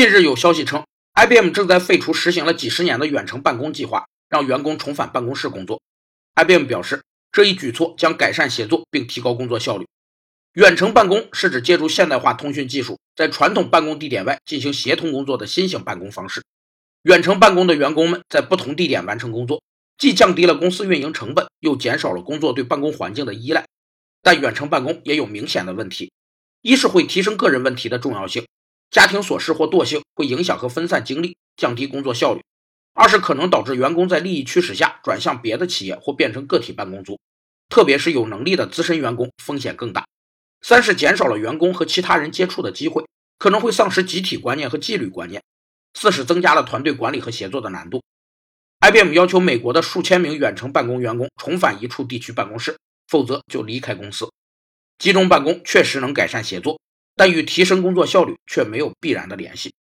近日有消息称，IBM 正在废除实行了几十年的远程办公计划，让员工重返办公室工作。IBM 表示，这一举措将改善协作并提高工作效率。远程办公是指借助现代化通讯技术，在传统办公地点外进行协同工作的新型办公方式。远程办公的员工们在不同地点完成工作，既降低了公司运营成本，又减少了工作对办公环境的依赖。但远程办公也有明显的问题：一是会提升个人问题的重要性，家庭琐事或惰性会影响和分散精力，降低工作效率；二是可能导致员工在利益驱使下转向别的企业或变成个体办公族，特别是有能力的资深员工风险更大；三是减少了员工和其他人接触的机会，可能会丧失集体观念和纪律观念；四是增加了团队管理和协作的难度。IBM 要求美国的数千名远程办公员工重返一处地区办公室。否则就离开公司。集中办公确实能改善协作，但与提升工作效率却没有必然的联系。